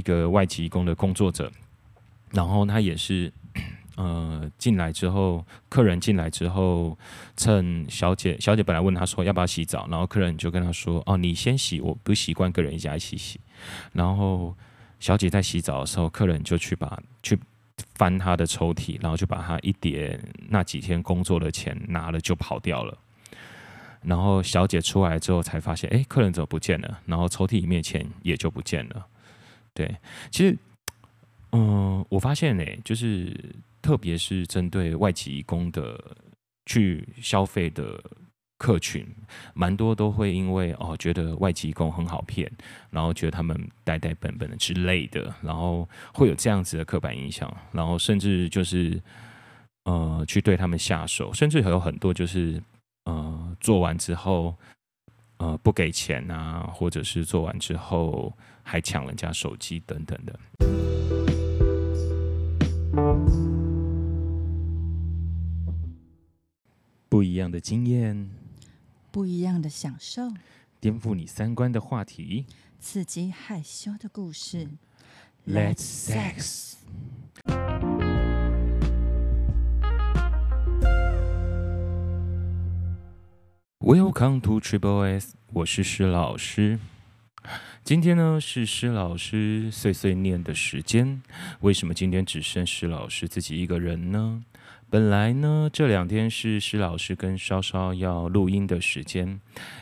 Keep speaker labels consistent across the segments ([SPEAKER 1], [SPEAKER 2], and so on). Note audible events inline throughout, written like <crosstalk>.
[SPEAKER 1] 一个外籍工的工作者，然后他也是。<clears throat> 呃，进来之后，客人进来之后，趁小姐小姐本来问他说要不要洗澡，然后客人就跟他说：“哦，你先洗，我不习惯跟人家一起洗。”然后小姐在洗澡的时候，客人就去把去翻他的抽屉，然后就把他一叠那几天工作的钱拿了就跑掉了。然后小姐出来之后才发现，哎，客人怎么不见了？然后抽屉里面钱也就不见了。对，其实，嗯、我发现呢，就是。特别是针对外籍工的去消费的客群，蛮多都会因为哦觉得外籍工很好骗，然后觉得他们呆呆笨笨的之类的，然后会有这样子的刻板印象，然后甚至就是呃去对他们下手，甚至还有很多就是呃做完之后呃不给钱啊，或者是做完之后还抢人家手机等等的。不一样的经验，
[SPEAKER 2] 不一样的享受，
[SPEAKER 1] 颠覆你三观的话题，
[SPEAKER 2] 刺激害羞的故事。
[SPEAKER 1] Let's sex。Welcome to Triple S，我是施老师。今天呢是施老师碎碎念的时间。为什么今天只剩施老师自己一个人呢？本来呢，这两天是施老师跟稍稍要录音的时间，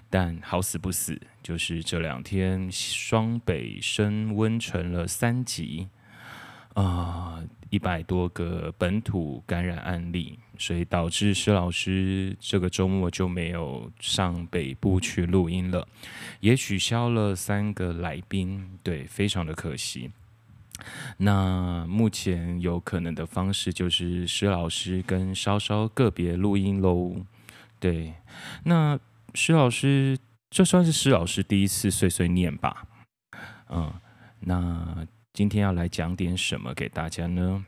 [SPEAKER 1] 但好死不死，就是这两天双北升温成了三级，啊，一百多个本土感染案例，所以导致施老师这个周末就没有上北部去录音了，也取消了三个来宾，对，非常的可惜。那目前有可能的方式就是施老师跟稍稍个别录音喽。对，那施老师这算是施老师第一次碎碎念吧？嗯，那今天要来讲点什么给大家呢？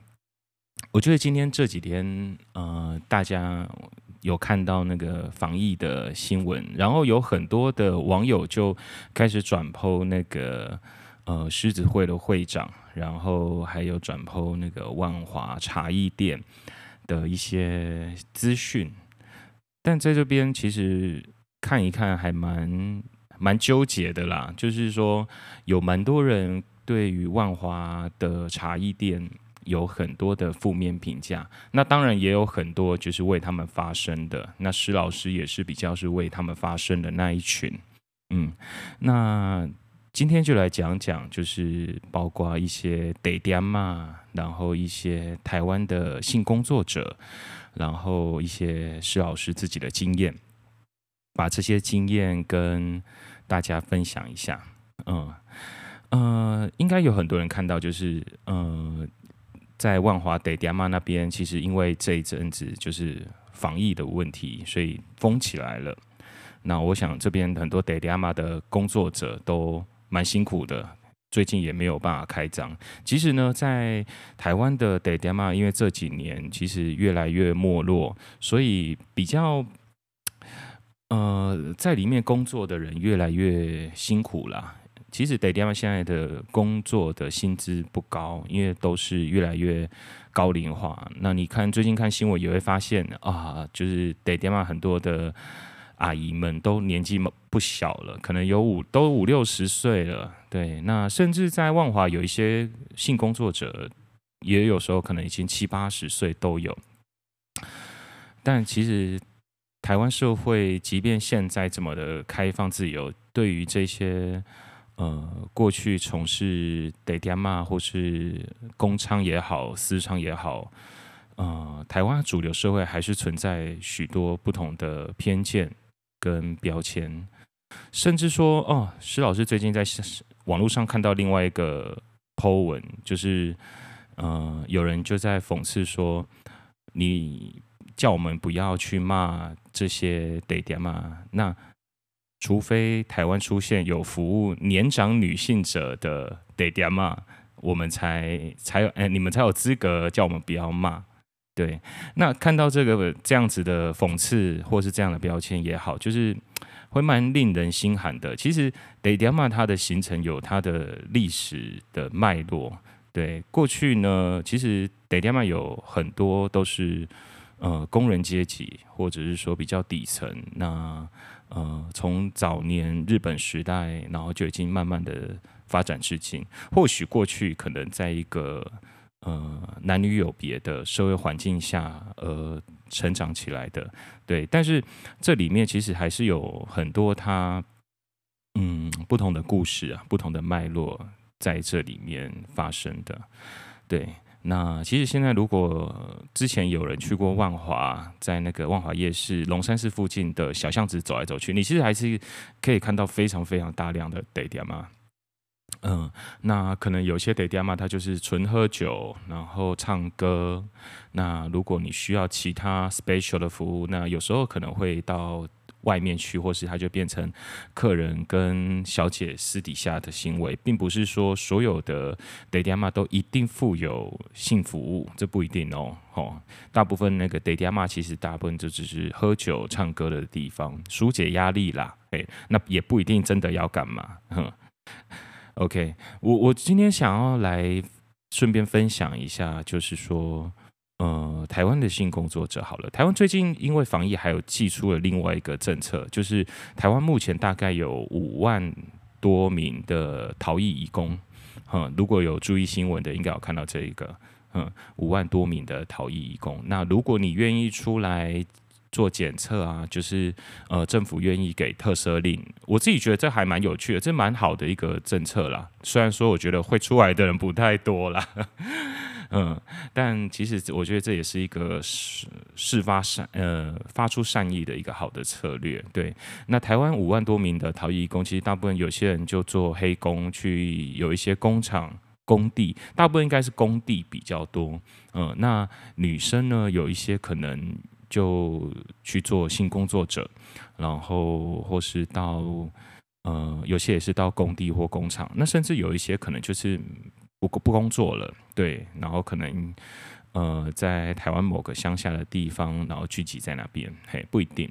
[SPEAKER 1] 我觉得今天这几天，呃，大家有看到那个防疫的新闻，然后有很多的网友就开始转剖那个呃狮子会的会长。然后还有转剖那个万华茶艺店的一些资讯，但在这边其实看一看还蛮蛮纠结的啦。就是说有蛮多人对于万华的茶艺店有很多的负面评价，那当然也有很多就是为他们发声的。那施老师也是比较是为他们发声的那一群，嗯，那。今天就来讲讲，就是包括一些地点嘛，然后一些台湾的性工作者，然后一些施老师自己的经验，把这些经验跟大家分享一下。嗯呃，应该有很多人看到，就是呃，在万华地点嘛那边，其实因为这一阵子就是防疫的问题，所以封起来了。那我想这边很多地点嘛的工作者都。蛮辛苦的，最近也没有办法开张。其实呢，在台湾的地点嘛，因为这几年其实越来越没落，所以比较呃，在里面工作的人越来越辛苦了。其实地点嘛现在的工作的薪资不高，因为都是越来越高龄化。那你看最近看新闻也会发现啊，就是地点嘛很多的。阿姨们都年纪不小了，可能有五都五六十岁了。对，那甚至在万华有一些性工作者，也有时候可能已经七八十岁都有。但其实台湾社会，即便现在这么的开放自由，对于这些呃过去从事地点嘛或是公娼也好、私娼也好，呃，台湾主流社会还是存在许多不同的偏见。跟标签，甚至说哦，施老师最近在网络上看到另外一个 po 文，就是呃，有人就在讽刺说，你叫我们不要去骂这些 day a m 啊，那除非台湾出现有服务年长女性者的地点嘛，我们才才有哎，你们才有资格叫我们不要骂。对，那看到这个这样子的讽刺，或是这样的标签也好，就是会蛮令人心寒的。其实得点嘛，它的形成有它的历史的脉络。对，过去呢，其实得点嘛有很多都是呃工人阶级，或者是说比较底层。那呃，从早年日本时代，然后就已经慢慢的发展至今。或许过去可能在一个呃男女有别的社会环境下，呃。成长起来的，对，但是这里面其实还是有很多它，嗯，不同的故事啊，不同的脉络在这里面发生的，对。那其实现在如果之前有人去过万华，在那个万华夜市龙山寺附近的小巷子走来走去，你其实还是可以看到非常非常大量的地点嘛。嗯，那可能有些地点嘛，它就是纯喝酒，然后唱歌。那如果你需要其他 special 的服务，那有时候可能会到外面去，或是它就变成客人跟小姐私底下的行为，并不是说所有的地点嘛都一定附有性服务，这不一定哦。哦，大部分那个地点嘛，其实大部分就只是喝酒唱歌的地方，疏解压力啦。诶，那也不一定真的要干嘛。<laughs> 哼。OK，我我今天想要来顺便分享一下，就是说，呃，台湾的性工作者好了。台湾最近因为防疫，还有寄出了另外一个政策，就是台湾目前大概有五万多名的逃逸移工。嗯，如果有注意新闻的，应该有看到这一个，嗯，五万多名的逃逸移工。那如果你愿意出来，做检测啊，就是呃，政府愿意给特赦令，我自己觉得这还蛮有趣的，这蛮好的一个政策啦。虽然说我觉得会出来的人不太多啦，<laughs> 嗯，但其实我觉得这也是一个事事发善呃发出善意的一个好的策略。对，那台湾五万多名的逃逸工，其实大部分有些人就做黑工，去有一些工厂、工地，大部分应该是工地比较多。嗯，那女生呢，有一些可能。就去做性工作者，然后或是到呃，有些也是到工地或工厂，那甚至有一些可能就是不不工作了，对，然后可能呃，在台湾某个乡下的地方，然后聚集在那边，嘿，不一定。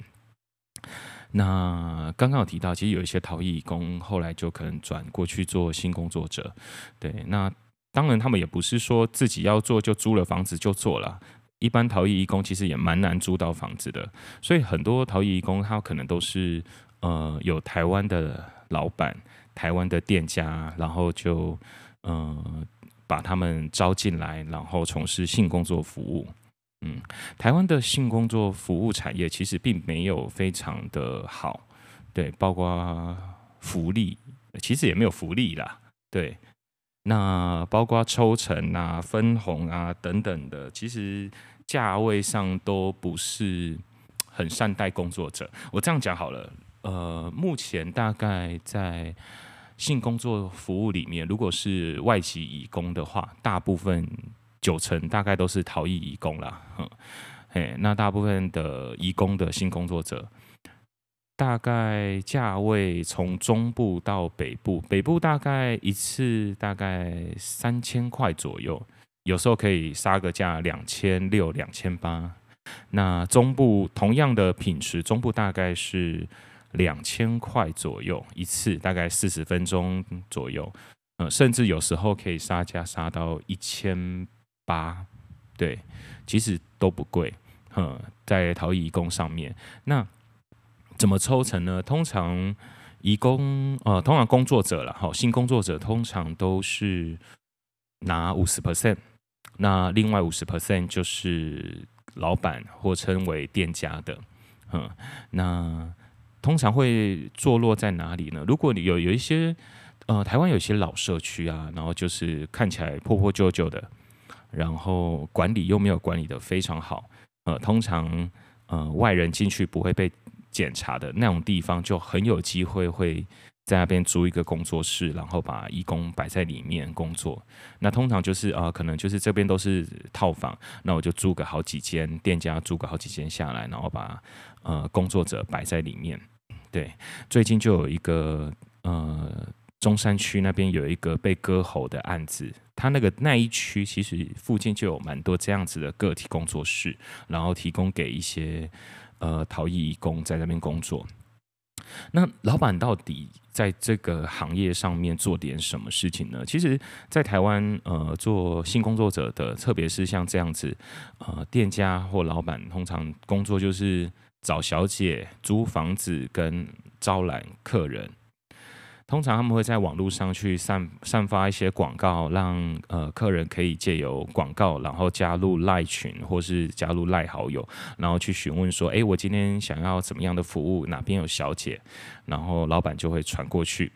[SPEAKER 1] 那刚刚有提到，其实有一些逃逸工后来就可能转过去做性工作者，对，那当然他们也不是说自己要做就租了房子就做了。一般逃逸移工其实也蛮难租到房子的，所以很多逃逸移工他可能都是呃有台湾的老板、台湾的店家，然后就呃把他们招进来，然后从事性工作服务。嗯，台湾的性工作服务产业其实并没有非常的好，对，包括福利，其实也没有福利啦，对。那包括抽成啊、分红啊等等的，其实价位上都不是很善待工作者。我这样讲好了，呃，目前大概在性工作服务里面，如果是外籍移工的话，大部分九成大概都是逃逸移工啦。哼，嘿，那大部分的移工的性工作者。大概价位从中部到北部，北部大概一次大概三千块左右，有时候可以杀个价两千六、两千八。那中部同样的品质，中部大概是两千块左右一次，大概四十分钟左右。呃，甚至有时候可以杀价杀到一千八，对，其实都不贵。嗯，在陶艺工上面，那。怎么抽成呢？通常移工呃，通常工作者了，好，性工作者通常都是拿五十 percent，那另外五十 percent 就是老板或称为店家的，嗯，那通常会坐落在哪里呢？如果你有有一些呃，台湾有一些老社区啊，然后就是看起来破破旧旧的，然后管理又没有管理得非常好，呃，通常呃外人进去不会被。检查的那种地方就很有机会会在那边租一个工作室，然后把义工摆在里面工作。那通常就是啊、可能就是这边都是套房，那我就租个好几间，店家租个好几间下来，然后把呃工作者摆在里面。对，最近就有一个呃中山区那边有一个被割喉的案子，他那个那一区其实附近就有蛮多这样子的个体工作室，然后提供给一些。呃，陶艺工在那边工作，那老板到底在这个行业上面做点什么事情呢？其实，在台湾，呃，做性工作者的，特别是像这样子，呃，店家或老板，通常工作就是找小姐、租房子跟招揽客人。通常他们会在网络上去散散发一些广告，让呃客人可以借由广告，然后加入赖群或是加入赖好友，然后去询问说：“诶，我今天想要怎么样的服务？哪边有小姐？”然后老板就会传过去。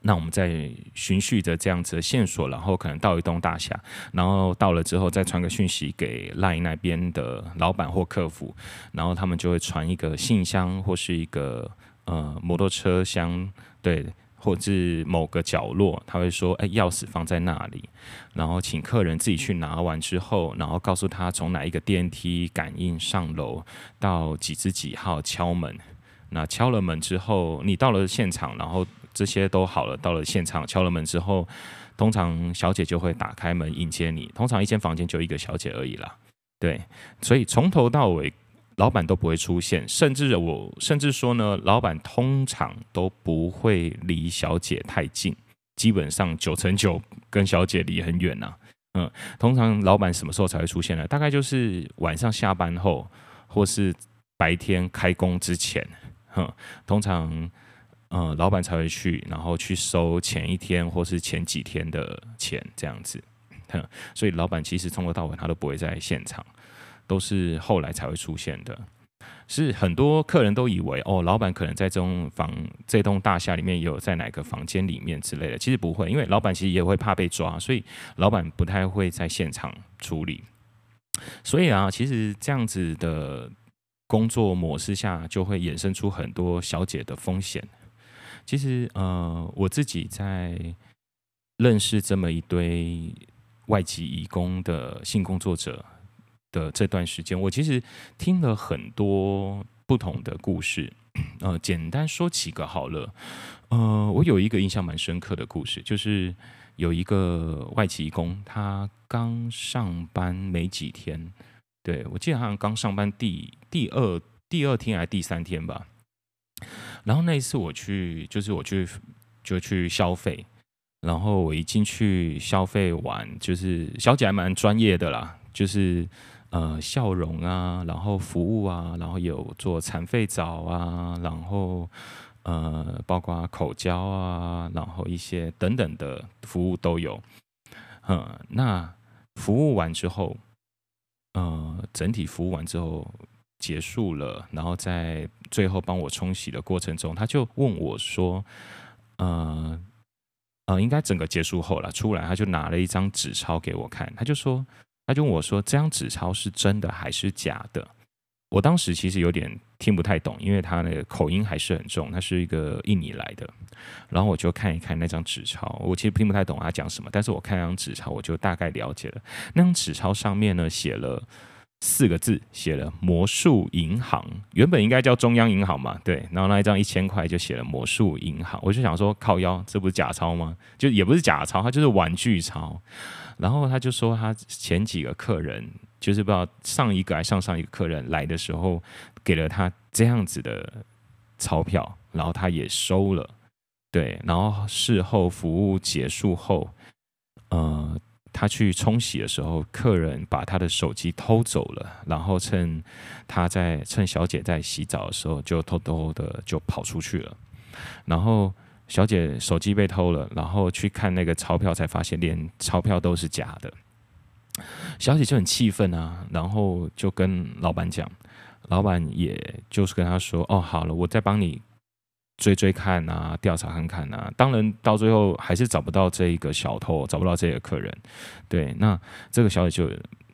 [SPEAKER 1] 那我们再循序着这样子的线索，然后可能到一栋大厦，然后到了之后再传个讯息给赖那边的老板或客服，然后他们就会传一个信箱或是一个呃摩托车箱，对。或者某个角落，他会说：“哎，钥匙放在那里。”然后请客人自己去拿完之后，然后告诉他从哪一个电梯感应上楼到几之几号敲门。那敲了门之后，你到了现场，然后这些都好了。到了现场敲了门之后，通常小姐就会打开门迎接你。通常一间房间就一个小姐而已啦。对，所以从头到尾。老板都不会出现，甚至我甚至说呢，老板通常都不会离小姐太近，基本上九成九跟小姐离很远呐、啊。嗯，通常老板什么时候才会出现呢？大概就是晚上下班后，或是白天开工之前。哼，通常嗯，老板才会去，然后去收前一天或是前几天的钱这样子。哼，所以老板其实从头到尾他都不会在现场。都是后来才会出现的，是很多客人都以为哦，老板可能在这栋房、这栋大厦里面也有在哪个房间里面之类的。其实不会，因为老板其实也会怕被抓，所以老板不太会在现场处理。所以啊，其实这样子的工作模式下，就会衍生出很多小姐的风险。其实呃，我自己在认识这么一堆外籍移工的性工作者。的这段时间，我其实听了很多不同的故事，呃，简单说几个好了。呃，我有一个印象蛮深刻的故事，就是有一个外籍工，他刚上班没几天，对，我记得好像刚上班第第二第二天还是第三天吧。然后那一次我去，就是我去就去消费，然后我一进去消费完，就是小姐还蛮专业的啦，就是。呃，笑容啊，然后服务啊，然后有做残废澡啊，然后呃，包括口交啊，然后一些等等的服务都有。嗯，那服务完之后，呃，整体服务完之后结束了，然后在最后帮我冲洗的过程中，他就问我说：“呃，呃，应该整个结束后了，出来他就拿了一张纸钞给我看，他就说。”他就问我说：“这张纸钞是真的还是假的？”我当时其实有点听不太懂，因为他那个口音还是很重。他是一个印尼来的，然后我就看一看那张纸钞，我其实听不太懂他讲什么，但是我看那张纸钞，我就大概了解了。那张纸钞上面呢，写了四个字，写了“魔术银行”，原本应该叫中央银行嘛，对。然后那一张一千块就写了“魔术银行”，我就想说靠腰，这不是假钞吗？就也不是假钞，它就是玩具钞。然后他就说，他前几个客人，就是不知道上一个还上上一个客人来的时候，给了他这样子的钞票，然后他也收了，对。然后事后服务结束后，呃，他去冲洗的时候，客人把他的手机偷走了，然后趁他在趁小姐在洗澡的时候，就偷偷的就跑出去了，然后。小姐手机被偷了，然后去看那个钞票，才发现连钞票都是假的。小姐就很气愤啊，然后就跟老板讲，老板也就是跟他说：“哦，好了，我再帮你追追看啊，调查看看啊。”当然，到最后还是找不到这一个小偷，找不到这个客人。对，那这个小姐就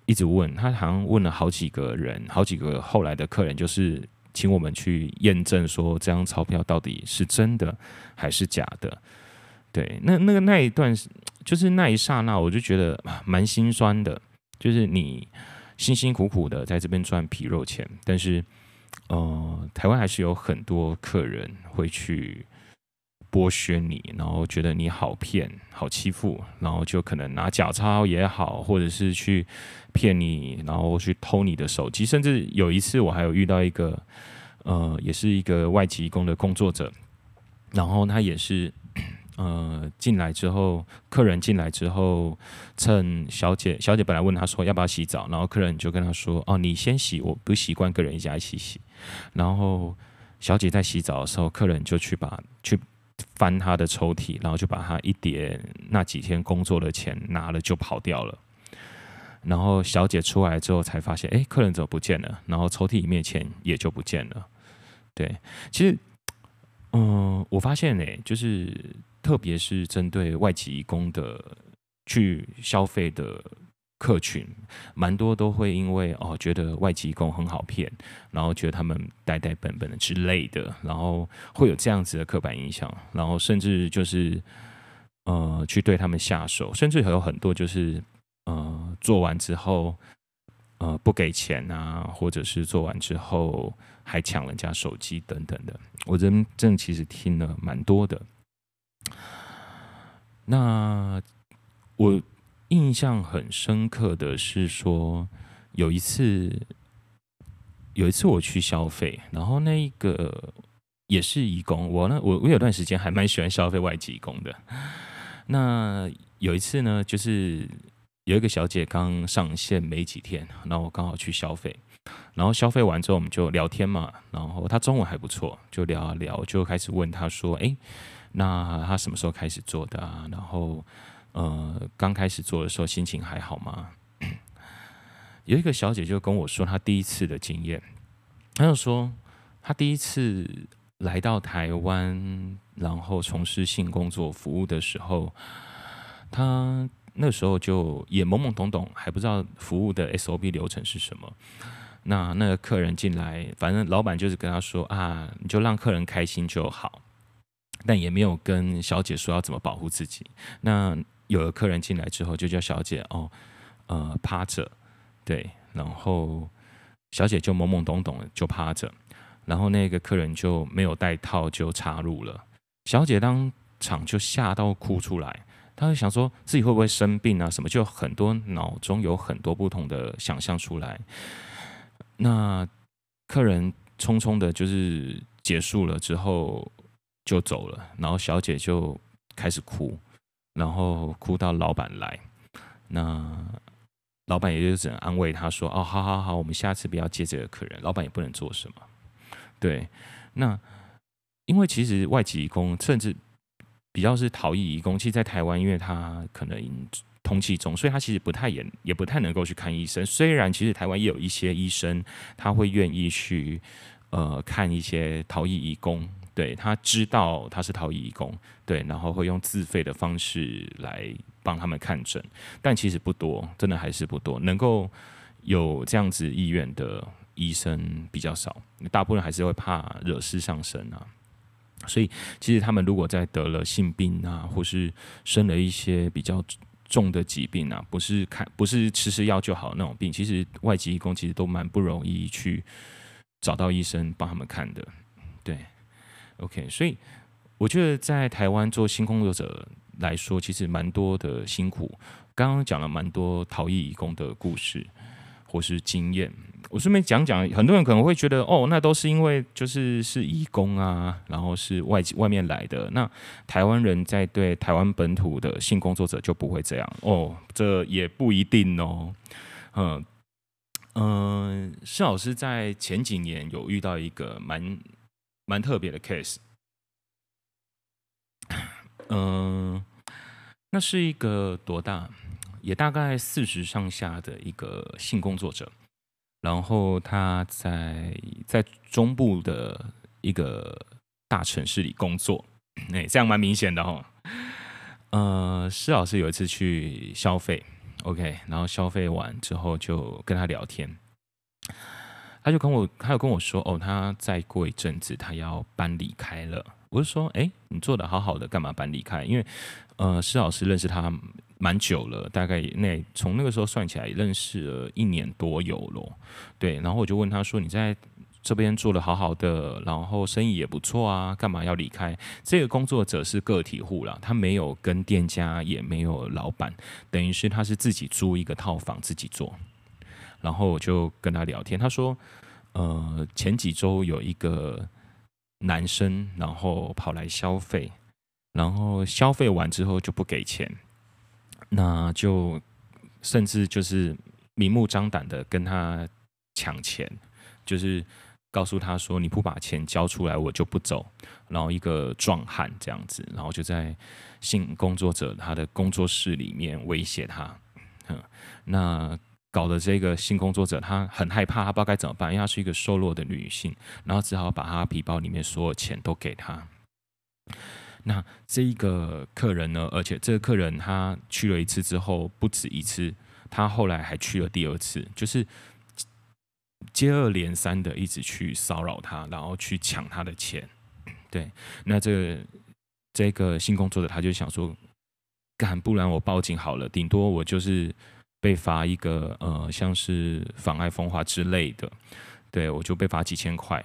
[SPEAKER 1] 一直问，她好像问了好几个人，好几个后来的客人，就是。请我们去验证，说这张钞票到底是真的还是假的？对，那那个那一段，就是那一刹那，我就觉得蛮心酸的。就是你辛辛苦苦的在这边赚皮肉钱，但是，呃，台湾还是有很多客人会去剥削你，然后觉得你好骗、好欺负，然后就可能拿假钞也好，或者是去骗你，然后去偷你的手机。甚至有一次，我还有遇到一个，呃，也是一个外籍工的工作者，然后他也是。<clears throat> 呃，进来之后，客人进来之后，趁小姐小姐本来问他说要不要洗澡，然后客人就跟他说：“哦，你先洗，我不习惯跟人家一起洗。”然后小姐在洗澡的时候，客人就去把去翻他的抽屉，然后就把他一叠那几天工作的钱拿了就跑掉了。然后小姐出来之后才发现，哎，客人怎么不见了？然后抽屉里面钱也就不见了。对，其实，嗯、我发现呢，就是。特别是针对外籍工的去消费的客群，蛮多都会因为哦觉得外籍工很好骗，然后觉得他们呆呆笨笨的之类的，然后会有这样子的刻板印象，然后甚至就是呃去对他们下手，甚至还有很多就是呃做完之后呃不给钱啊，或者是做完之后还抢人家手机等等的，我真正其实听了蛮多的。那我印象很深刻的是说，有一次，有一次我去消费，然后那一个也是义工，我呢，我我有段时间还蛮喜欢消费外籍工的。那有一次呢，就是有一个小姐刚上线没几天，然后我刚好去消费，然后消费完之后我们就聊天嘛，然后她中文还不错，就聊啊聊，就开始问她说，哎。那她什么时候开始做的啊？然后，呃，刚开始做的时候心情还好吗？<coughs> 有一个小姐就跟我说她第一次的经验，她就说她第一次来到台湾，然后从事性工作服务的时候，她那时候就也懵懵懂懂，还不知道服务的 SOP 流程是什么。那那个客人进来，反正老板就是跟他说啊，你就让客人开心就好。但也没有跟小姐说要怎么保护自己。那有了客人进来之后，就叫小姐哦，呃，趴着，对，然后小姐就懵懵懂懂的就趴着，然后那个客人就没有带套就插入了，小姐当场就吓到哭出来，她就想说自己会不会生病啊什么，就很多脑中有很多不同的想象出来。那客人匆匆的就是结束了之后。就走了，然后小姐就开始哭，然后哭到老板来，那老板也就只能安慰他说：“哦，好好好，我们下次不要接这个客人。”老板也不能做什么。对，那因为其实外籍工甚至比较是逃逸移工，其实，在台湾，因为他可能通气中，所以他其实不太也也不太能够去看医生。虽然其实台湾也有一些医生，他会愿意去呃看一些逃逸移工。对，他知道他是逃逸移工，对，然后会用自费的方式来帮他们看诊，但其实不多，真的还是不多，能够有这样子意愿的医生比较少，大部分还是会怕惹事上身啊。所以，其实他们如果在得了性病啊，或是生了一些比较重的疾病啊，不是看不是吃吃药就好那种病，其实外籍医工其实都蛮不容易去找到医生帮他们看的，对。OK，所以我觉得在台湾做性工作者来说，其实蛮多的辛苦。刚刚讲了蛮多逃逸移工的故事或是经验，我顺便讲讲。很多人可能会觉得，哦，那都是因为就是是移工啊，然后是外外面来的。那台湾人在对台湾本土的性工作者就不会这样哦，这也不一定哦。嗯嗯，施老师在前几年有遇到一个蛮。蛮特别的 case，嗯，那是一个多大，也大概四十上下的一个性工作者，然后他在在中部的一个大城市里工作，哎，这样蛮明显的哈。呃，施老师有一次去消费，OK，然后消费完之后就跟他聊天。他就跟我，他有跟我说，哦，他再过一阵子他要搬离开了。我就说，哎，你做得好好的，干嘛搬离开？因为，呃，施老师认识他蛮久了，大概那从那个时候算起来，认识了一年多有喽。对，然后我就问他说，你在这边做得好好的，然后生意也不错啊，干嘛要离开？这个工作者是个体户啦，他没有跟店家，也没有老板，等于是他是自己租一个套房自己做。然后我就跟他聊天，他说：“呃，前几周有一个男生，然后跑来消费，然后消费完之后就不给钱，那就甚至就是明目张胆的跟他抢钱，就是告诉他说：“你不把钱交出来，我就不走。”然后一个壮汉这样子，然后就在性工作者他的工作室里面威胁他，那。搞的这个性工作者，他很害怕，他不知道该怎么办，因为她是一个瘦弱的女性，然后只好把她皮包里面所有钱都给她。那这一个客人呢，而且这个客人他去了一次之后，不止一次，他后来还去了第二次，就是接二连三的一直去骚扰她，然后去抢她的钱。对，那这个这个性工作者他就想说，干，不然我报警好了，顶多我就是。被罚一个呃，像是妨碍风化之类的，对，我就被罚几千块，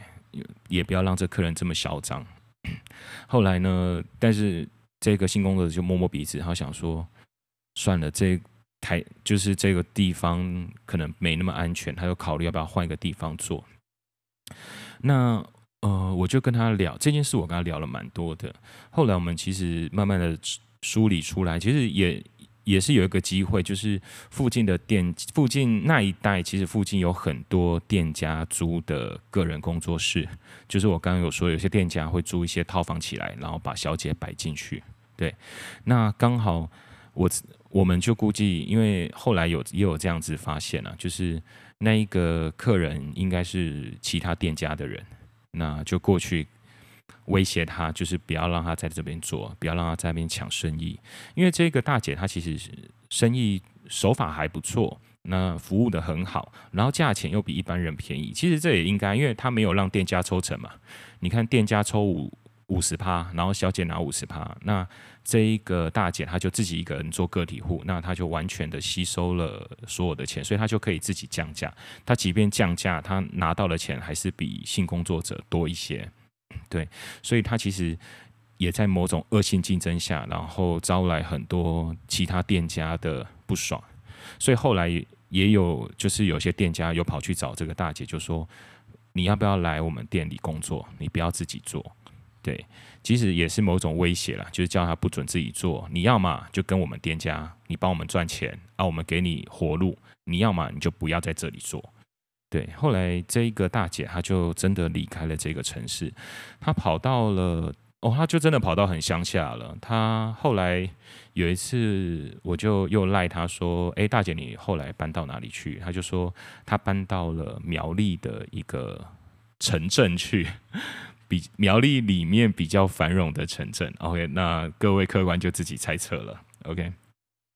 [SPEAKER 1] 也不要让这客人这么嚣张。<clears throat> 后来呢，但是这个新工作者就摸摸鼻子，他想说，算了，这台就是这个地方可能没那么安全，他就考虑要不要换一个地方做。那呃，我就跟他聊这件事，我跟他聊了蛮多的。后来我们其实慢慢的梳理出来，其实也。也是有一个机会，就是附近的店，附近那一带，其实附近有很多店家租的个人工作室。就是我刚刚有说，有些店家会租一些套房起来，然后把小姐摆进去。对，那刚好我我们就估计，因为后来有也有这样子发现了，就是那一个客人应该是其他店家的人，那就过去。威胁他，就是不要让他在这边做，不要让他在那边抢生意。因为这个大姐她其实生意手法还不错，那服务得很好，然后价钱又比一般人便宜。其实这也应该，因为她没有让店家抽成嘛。你看店家抽五五十趴，然后小姐拿五十趴，那这一个大姐她就自己一个人做个体户，那她就完全的吸收了所有的钱，所以她就可以自己降价。她即便降价，她拿到的钱还是比性工作者多一些。对，所以他其实也在某种恶性竞争下，然后招来很多其他店家的不爽，所以后来也有就是有些店家有跑去找这个大姐，就说你要不要来我们店里工作？你不要自己做。对，其实也是某种威胁啦，就是叫他不准自己做。你要嘛就跟我们店家，你帮我们赚钱啊，我们给你活路；你要嘛你就不要在这里做。对，后来这一个大姐，她就真的离开了这个城市，她跑到了哦，她就真的跑到很乡下了。她后来有一次，我就又赖她说：“哎，大姐，你后来搬到哪里去？”她就说：“她搬到了苗栗的一个城镇去，比苗栗里面比较繁荣的城镇。”OK，那各位客官就自己猜测了。OK。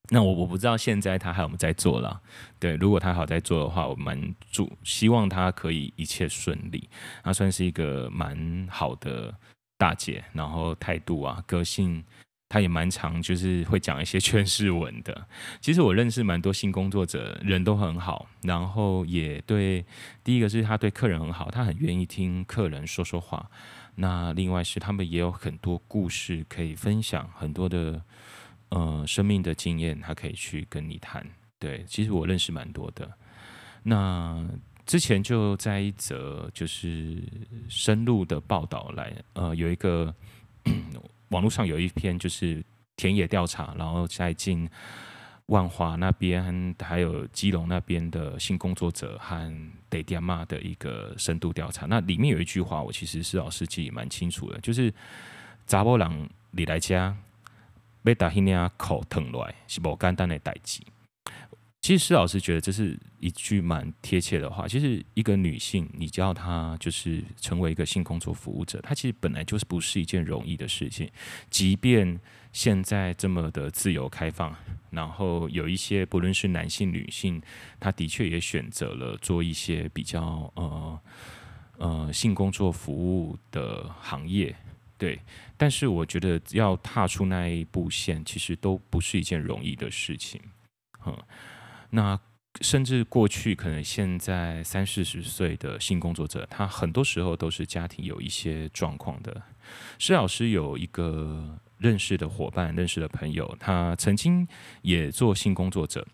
[SPEAKER 1] 那我我不知道现在他还有没有在做了，对，如果他还在做的话，我蛮祝希望他可以一切顺利。她算是一个蛮好的大姐，然后态度啊、个性，她也蛮常，就是会讲一些 <laughs> 劝世文的。其实我认识蛮多性工作者，人都很好，然后也对，第一个是他对客人很好，他很愿意听客人说说话。那另外是他们也有很多故事可以分享，很多的。呃，生命的经验，他可以去跟你谈。对，其实我认识蛮多的。那之前就在一则就是深入的报道来，呃，有一个 <clears throat> 网络上有一篇就是田野调查，然后再进万华那边还有基隆那边的性工作者和得点骂的一个深度调查。那里面有一句话，我其实是老师记忆蛮清楚的，就是扎波朗你来家。被打黑脸口疼来是不简单的代志。其实施老师觉得这是一句蛮贴切的话。其实一个女性，你叫她就是成为一个性工作服务者，她其实本来就是不是一件容易的事情。即便现在这么的自由开放，然后有一些不论是男性、女性，她的确也选择了做一些比较呃呃性工作服务的行业。对，但是我觉得要踏出那一步线，其实都不是一件容易的事情。嗯，那甚至过去可能现在三四十岁的性工作者，他很多时候都是家庭有一些状况的。施老师有一个认识的伙伴，认识的朋友，他曾经也做性工作者，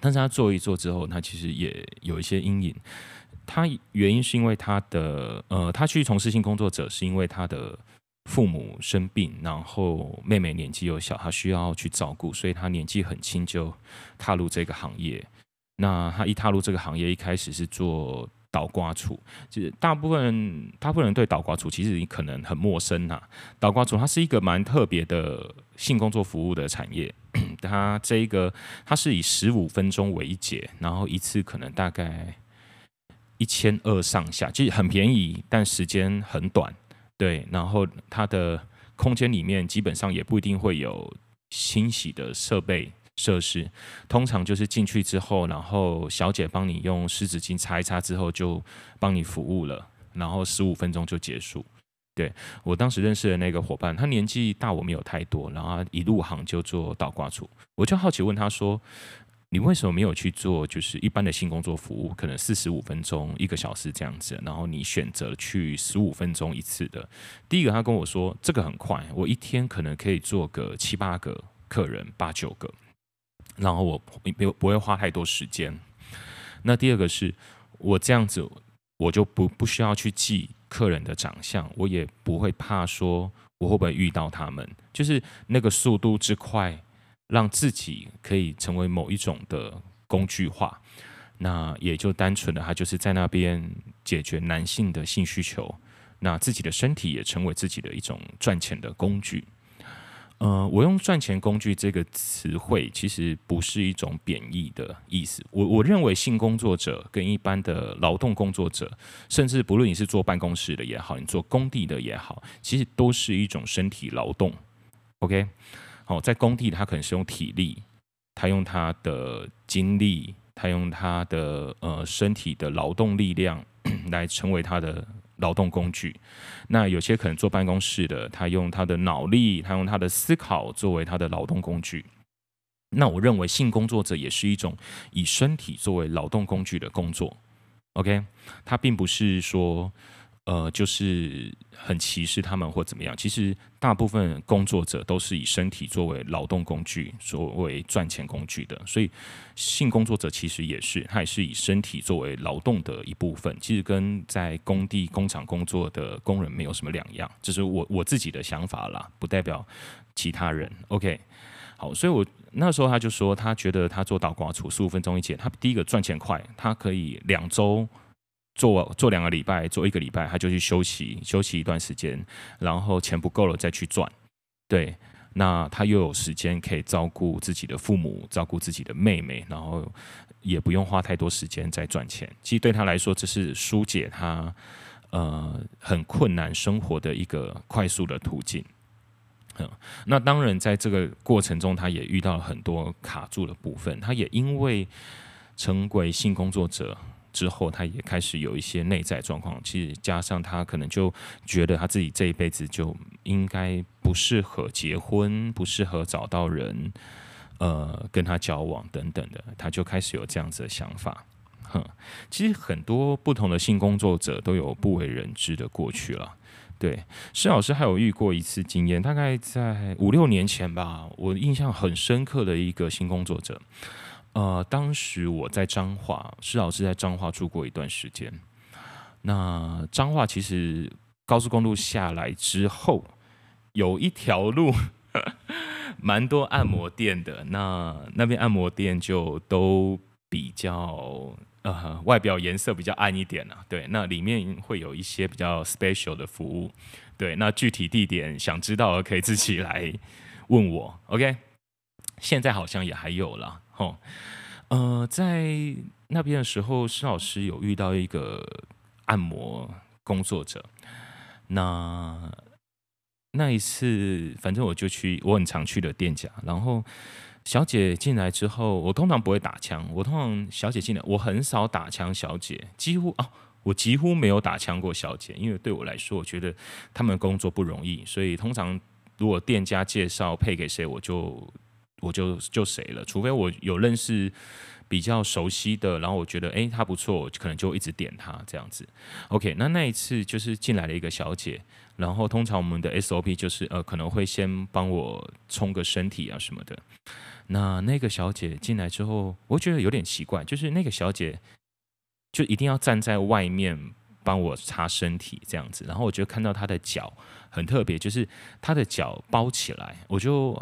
[SPEAKER 1] 但是他做一做之后，他其实也有一些阴影。他原因是因为他的呃，他去从事性工作者是因为他的父母生病，然后妹妹年纪又小，她需要去照顾，所以她年纪很轻就踏入这个行业。那她一踏入这个行业，一开始是做倒挂杵，就是大部分，大部分人对倒挂杵其实你可能很陌生呐、啊。倒挂杵它是一个蛮特别的性工作服务的产业，<clears throat> 它这一个它是以十五分钟为一节，然后一次可能大概一千二上下，其实很便宜，但时间很短。对，然后它的空间里面基本上也不一定会有清洗的设备。设施通常就是进去之后，然后小姐帮你用湿纸巾擦一擦之后，就帮你服务了，然后十五分钟就结束。对，我当时认识的那个伙伴，他年纪大我没有太多，然后一入行就做倒挂杵，我就好奇问他说：“你为什么没有去做就是一般的性工作服务，可能四十五分钟、一个小时这样子，然后你选择去十五分钟一次的？”第一个他跟我说：“这个很快，我一天可能可以做个七八个客人，八九个。”然后我不不会花太多时间。那第二个是我这样子，我就不不需要去记客人的长相，我也不会怕说我会不会遇到他们，就是那个速度之快，让自己可以成为某一种的工具化。那也就单纯的他就是在那边解决男性的性需求，那自己的身体也成为自己的一种赚钱的工具。呃，我用“赚钱工具”这个词汇，其实不是一种贬义的意思。我我认为性工作者跟一般的劳动工作者，甚至不论你是坐办公室的也好，你做工地的也好，其实都是一种身体劳动。OK，哦，在工地他可能是用体力，他用他的精力，他用他的呃身体的劳动力量来成为他的。劳动工具，那有些可能坐办公室的，他用他的脑力，他用他的思考作为他的劳动工具。那我认为性工作者也是一种以身体作为劳动工具的工作。OK，他并不是说。呃，就是很歧视他们或怎么样。其实大部分工作者都是以身体作为劳动工具，作为赚钱工具的。所以性工作者其实也是，他也是以身体作为劳动的一部分。其实跟在工地、工厂工作的工人没有什么两样。这是我我自己的想法啦，不代表其他人。OK，好，所以我那时候他就说，他觉得他做倒挂厨十五分钟一节，他第一个赚钱快，他可以两周。做做两个礼拜，做一个礼拜，他就去休息休息一段时间，然后钱不够了再去赚。对，那他又有时间可以照顾自己的父母，照顾自己的妹妹，然后也不用花太多时间在赚钱。其实对他来说，这是疏解他呃很困难生活的一个快速的途径。嗯，那当然在这个过程中，他也遇到了很多卡住的部分。他也因为成为性工作者。之后，他也开始有一些内在状况。其实加上他可能就觉得他自己这一辈子就应该不适合结婚，不适合找到人，呃，跟他交往等等的，他就开始有这样子的想法。哼，其实很多不同的性工作者都有不为人知的过去了。对，施老师还有遇过一次经验，大概在五六年前吧，我印象很深刻的一个性工作者。呃，当时我在彰化，施老师在彰化住过一段时间。那彰化其实高速公路下来之后，有一条路 <laughs> 蛮多按摩店的。那那边按摩店就都比较呃外表颜色比较暗一点啊。对，那里面会有一些比较 special 的服务。对，那具体地点想知道可以自己来问我。OK，现在好像也还有了。哦，呃，在那边的时候，施老师有遇到一个按摩工作者。那那一次，反正我就去，我很常去的店家。然后小姐进来之后，我通常不会打枪。我通常小姐进来，我很少打枪。小姐几乎啊，我几乎没有打枪过小姐，因为对我来说，我觉得他们工作不容易。所以通常如果店家介绍配给谁，我就。我就就谁了，除非我有认识比较熟悉的，然后我觉得诶他不错，可能就一直点他这样子。OK，那那一次就是进来了一个小姐，然后通常我们的 SOP 就是呃可能会先帮我冲个身体啊什么的。那那个小姐进来之后，我觉得有点奇怪，就是那个小姐就一定要站在外面帮我擦身体这样子。然后我就看到她的脚很特别，就是她的脚包起来，我就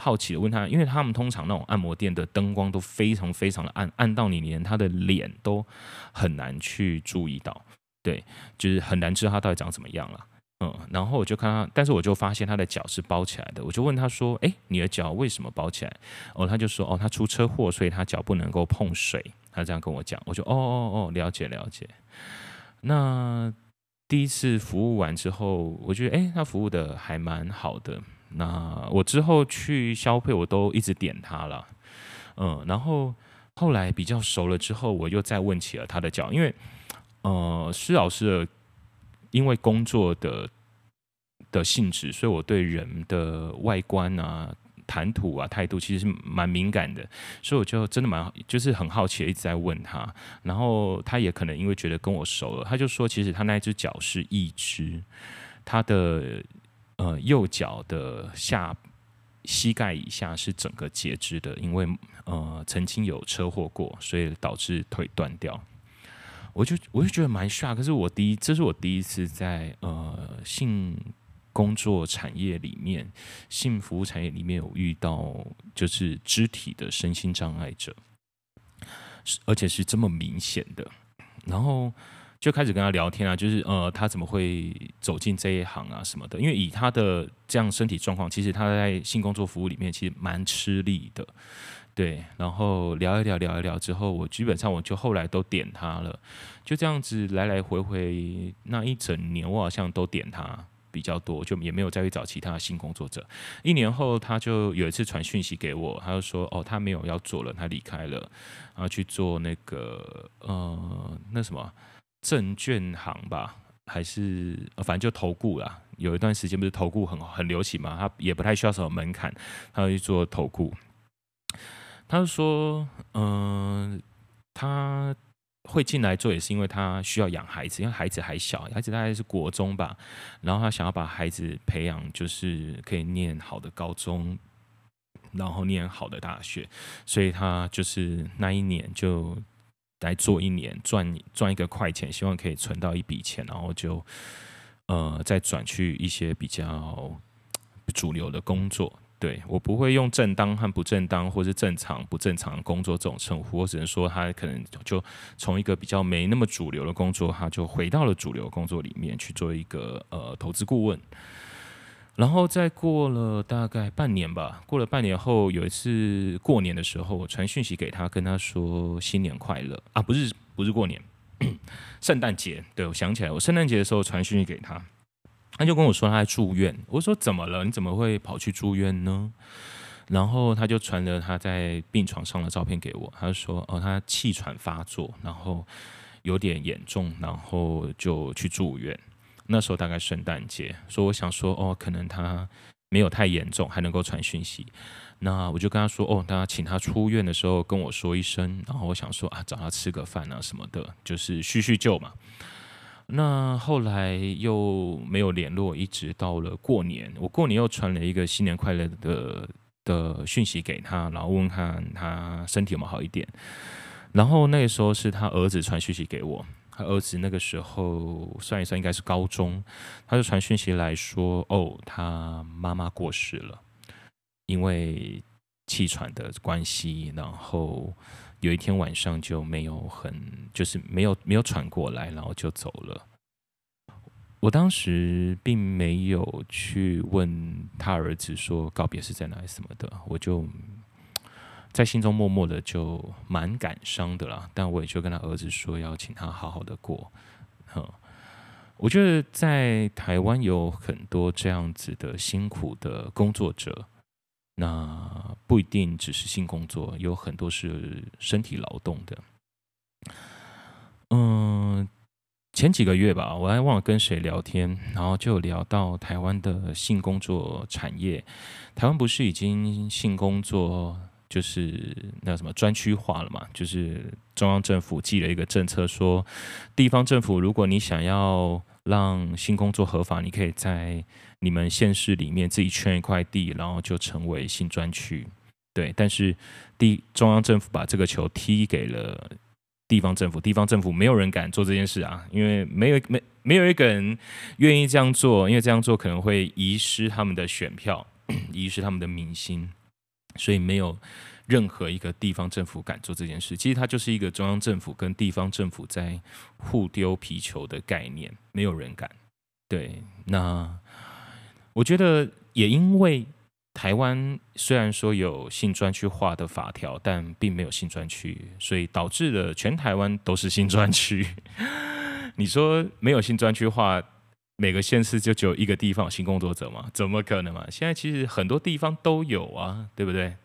[SPEAKER 1] 好奇的问他，因为他们通常那种按摩店的灯光都非常非常的暗，暗到你连他的脸都很难去注意到，对，就是很难知道他到底长怎么样了。嗯，然后我就看他，但是我就发现他的脚是包起来的，我就问他说：“哎，你的脚为什么包起来？”哦，他就说：“哦，他出车祸，所以他脚不能够碰水。”他这样跟我讲，我就：“哦哦哦，了解了解。”那第一次服务完之后，我觉得哎，他服务的还蛮好的。那我之后去消费，我都一直点他了。嗯，然后后来比较熟了之后，我又再问起了他的脚，因为呃，施老师的。因为工作的的性质，所以我对人的外观啊、谈吐啊、态度其实是蛮敏感的，所以我就真的蛮就是很好奇，一直在问他。然后他也可能因为觉得跟我熟了，他就说，其实他那只脚是一只，他的呃右脚的下膝盖以下是整个截肢的，因为呃曾经有车祸过，所以导致腿断掉。我就我就觉得蛮吓可是我第一，这是我第一次在呃性工作产业里面，性服务产业里面有遇到就是肢体的身心障碍者，而且是这么明显的，然后就开始跟他聊天啊，就是呃他怎么会走进这一行啊什么的，因为以他的这样身体状况，其实他在性工作服务里面其实蛮吃力的。对，然后聊一聊，聊一聊之后，我基本上我就后来都点他了，就这样子来来回回那一整年，我好像都点他比较多，就也没有再去找其他性工作者。一年后，他就有一次传讯息给我，他就说：“哦，他没有要做了，他离开了，然后去做那个呃那什么证券行吧，还是反正就投顾啦。有一段时间不是投顾很很流行嘛，他也不太需要什么门槛，他去做投顾。”他就说：“嗯、他会进来做也是因为他需要养孩子，因为孩子还小，孩子大概是国中吧。然后他想要把孩子培养，就是可以念好的高中，然后念好的大学。所以他就是那一年就来做一年，赚赚一个快钱，希望可以存到一笔钱，然后就呃再转去一些比较主流的工作。”对，我不会用正当和不正当，或是正常不正常工作这种称呼，我只能说他可能就从一个比较没那么主流的工作，他就回到了主流工作里面去做一个呃投资顾问。然后再过了大概半年吧，过了半年后，有一次过年的时候，我传讯息给他，跟他说新年快乐啊，不是不是过年，<clears throat> 圣诞节。对，我想起来，我圣诞节的时候传讯息给他。他就跟我说他在住院，我说怎么了？你怎么会跑去住院呢？然后他就传了他在病床上的照片给我，他就说哦，他气喘发作，然后有点严重，然后就去住院。那时候大概圣诞节，所以我想说哦，可能他没有太严重，还能够传讯息。那我就跟他说哦，他请他出院的时候跟我说一声，然后我想说啊，找他吃个饭啊什么的，就是叙叙旧嘛。那后来又没有联络，一直到了过年，我过年又传了一个新年快乐的的讯息给他，然后问看他身体有没有好一点。然后那个时候是他儿子传讯息给我，他儿子那个时候算一算应该是高中，他就传讯息来说，哦，他妈妈过世了，因为气喘的关系，然后。有一天晚上就没有很，就是没有没有喘过来，然后就走了。我当时并没有去问他儿子说告别是在哪里什么的，我就在心中默默的就蛮感伤的啦。但我也就跟他儿子说要请他好好的过。我觉得在台湾有很多这样子的辛苦的工作者。那不一定只是性工作，有很多是身体劳动的。嗯，前几个月吧，我还忘了跟谁聊天，然后就聊到台湾的性工作产业。台湾不是已经性工作就是那什么专区化了嘛？就是中央政府寄了一个政策，说地方政府如果你想要让新工作合法，你可以在你们县市里面自己圈一块地，然后就成为新专区。对，但是地中央政府把这个球踢给了地方政府，地方政府没有人敢做这件事啊，因为没有没没有一个人愿意这样做，因为这样做可能会遗失他们的选票，遗失他们的民心，所以没有任何一个地方政府敢做这件事。其实它就是一个中央政府跟地方政府在互丢皮球的概念，没有人敢。对，那我觉得也因为。台湾虽然说有性专区化的法条，但并没有性专区，所以导致了全台湾都是性专区。<laughs> 你说没有性专区化，每个县市就只有一个地方有性工作者吗？怎么可能嘛？现在其实很多地方都有啊，对不对？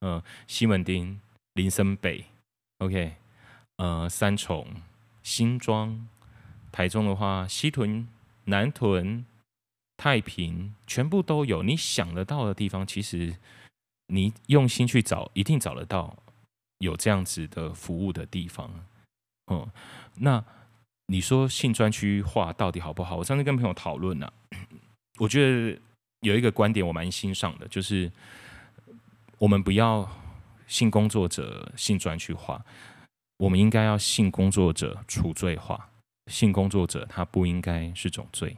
[SPEAKER 1] 嗯、西门町、林森北，OK，呃，三重、新庄，台中的话，西屯、南屯。太平全部都有，你想得到的地方，其实你用心去找，一定找得到有这样子的服务的地方。嗯，那你说性专区化到底好不好？我上次跟朋友讨论了，<coughs> 我觉得有一个观点我蛮欣赏的，就是我们不要性工作者性专区化，我们应该要性工作者除罪化。性工作者他不应该是种罪。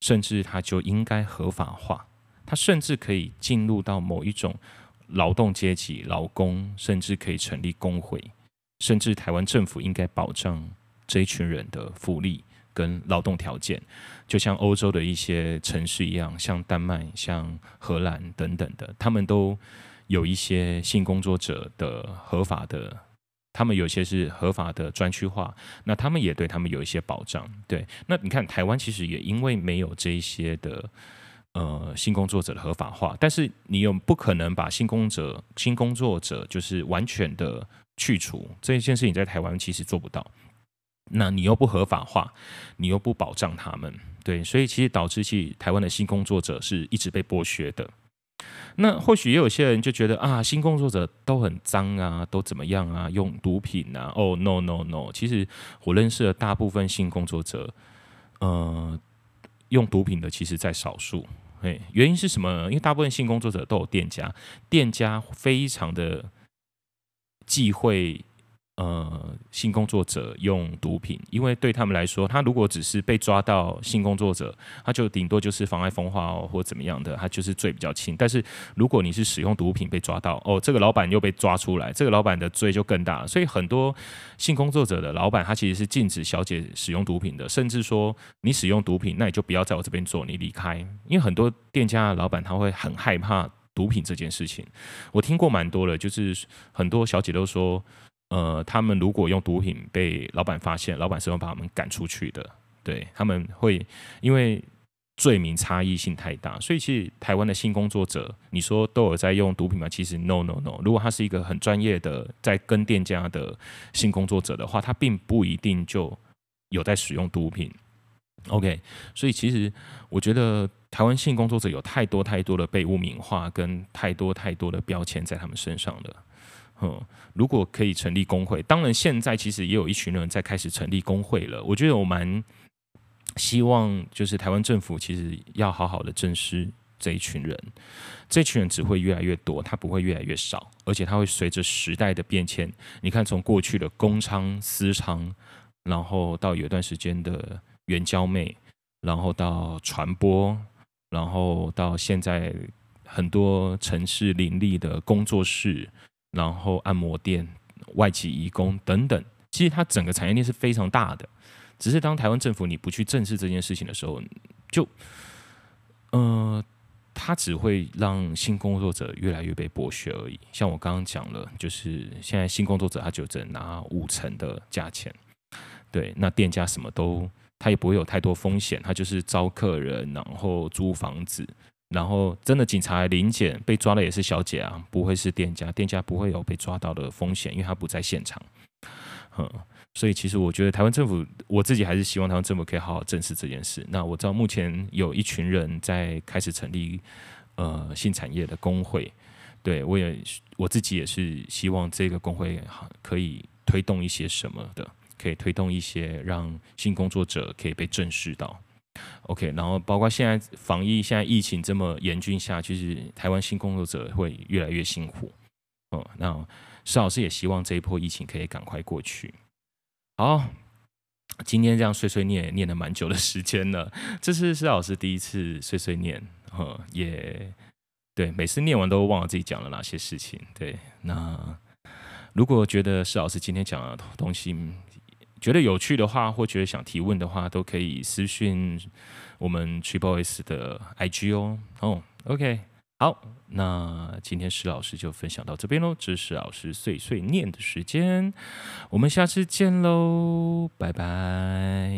[SPEAKER 1] 甚至他就应该合法化，他甚至可以进入到某一种劳动阶级、劳工，甚至可以成立工会，甚至台湾政府应该保障这一群人的福利跟劳动条件，就像欧洲的一些城市一样，像丹麦、像荷兰等等的，他们都有一些性工作者的合法的。他们有些是合法的专区化，那他们也对他们有一些保障。对，那你看台湾其实也因为没有这一些的呃性工作者的合法化，但是你又不可能把性工者性工作者就是完全的去除这件事情，在台湾其实做不到。那你又不合法化，你又不保障他们，对，所以其实导致其台湾的性工作者是一直被剥削的。那或许也有些人就觉得啊，性工作者都很脏啊，都怎么样啊，用毒品啊？哦，no no no！其实我认识的大部分性工作者，呃，用毒品的其实在少数。哎，原因是什么？因为大部分性工作者都有店家，店家非常的忌讳。呃，性工作者用毒品，因为对他们来说，他如果只是被抓到性工作者，他就顶多就是妨碍风化哦，或怎么样的，他就是罪比较轻。但是如果你是使用毒品被抓到，哦，这个老板又被抓出来，这个老板的罪就更大。所以很多性工作者的老板，他其实是禁止小姐使用毒品的，甚至说你使用毒品，那你就不要在我这边做，你离开。因为很多店家的老板他会很害怕毒品这件事情。我听过蛮多的，就是很多小姐都说。呃，他们如果用毒品被老板发现，老板是会把他们赶出去的。对，他们会因为罪名差异性太大，所以其实台湾的性工作者，你说都有在用毒品吗？其实 no no no。如果他是一个很专业的在跟店家的性工作者的话，他并不一定就有在使用毒品。OK，所以其实我觉得台湾性工作者有太多太多的被污名化，跟太多太多的标签在他们身上了。嗯，如果可以成立工会，当然现在其实也有一群人在开始成立工会了。我觉得我蛮希望，就是台湾政府其实要好好的正视这一群人，这群人只会越来越多，他不会越来越少，而且他会随着时代的变迁。你看，从过去的公娼私娼，然后到有一段时间的援交妹，然后到传播，然后到现在很多城市林立的工作室。然后按摩店、外籍移工等等，其实它整个产业链是非常大的。只是当台湾政府你不去正视这件事情的时候，就，呃，它只会让性工作者越来越被剥削而已。像我刚刚讲了，就是现在性工作者他就只能拿五成的价钱，对，那店家什么都他也不会有太多风险，他就是招客人，然后租房子。然后，真的警察临检，被抓的也是小姐啊，不会是店家，店家不会有被抓到的风险，因为他不在现场。嗯，所以其实我觉得台湾政府，我自己还是希望台湾政府可以好好正视这件事。那我知道目前有一群人在开始成立呃性产业的工会，对，我也我自己也是希望这个工会可以推动一些什么的，可以推动一些让性工作者可以被正视到。OK，然后包括现在防疫，现在疫情这么严峻下，其实台湾性工作者会越来越辛苦。哦，那施老师也希望这一波疫情可以赶快过去。好，今天这样碎碎念念了蛮久的时间了，<laughs> 这是施老师第一次碎碎念，哈，也对，每次念完都忘了自己讲了哪些事情。对，那如果觉得施老师今天讲的东西觉得有趣的话或觉得想提问的话都可以私信我们 triple s 的 ig 哦。哦 ok 好那今天石老师就分享到这边喽支持老师碎碎念的时间我们下次见喽拜拜。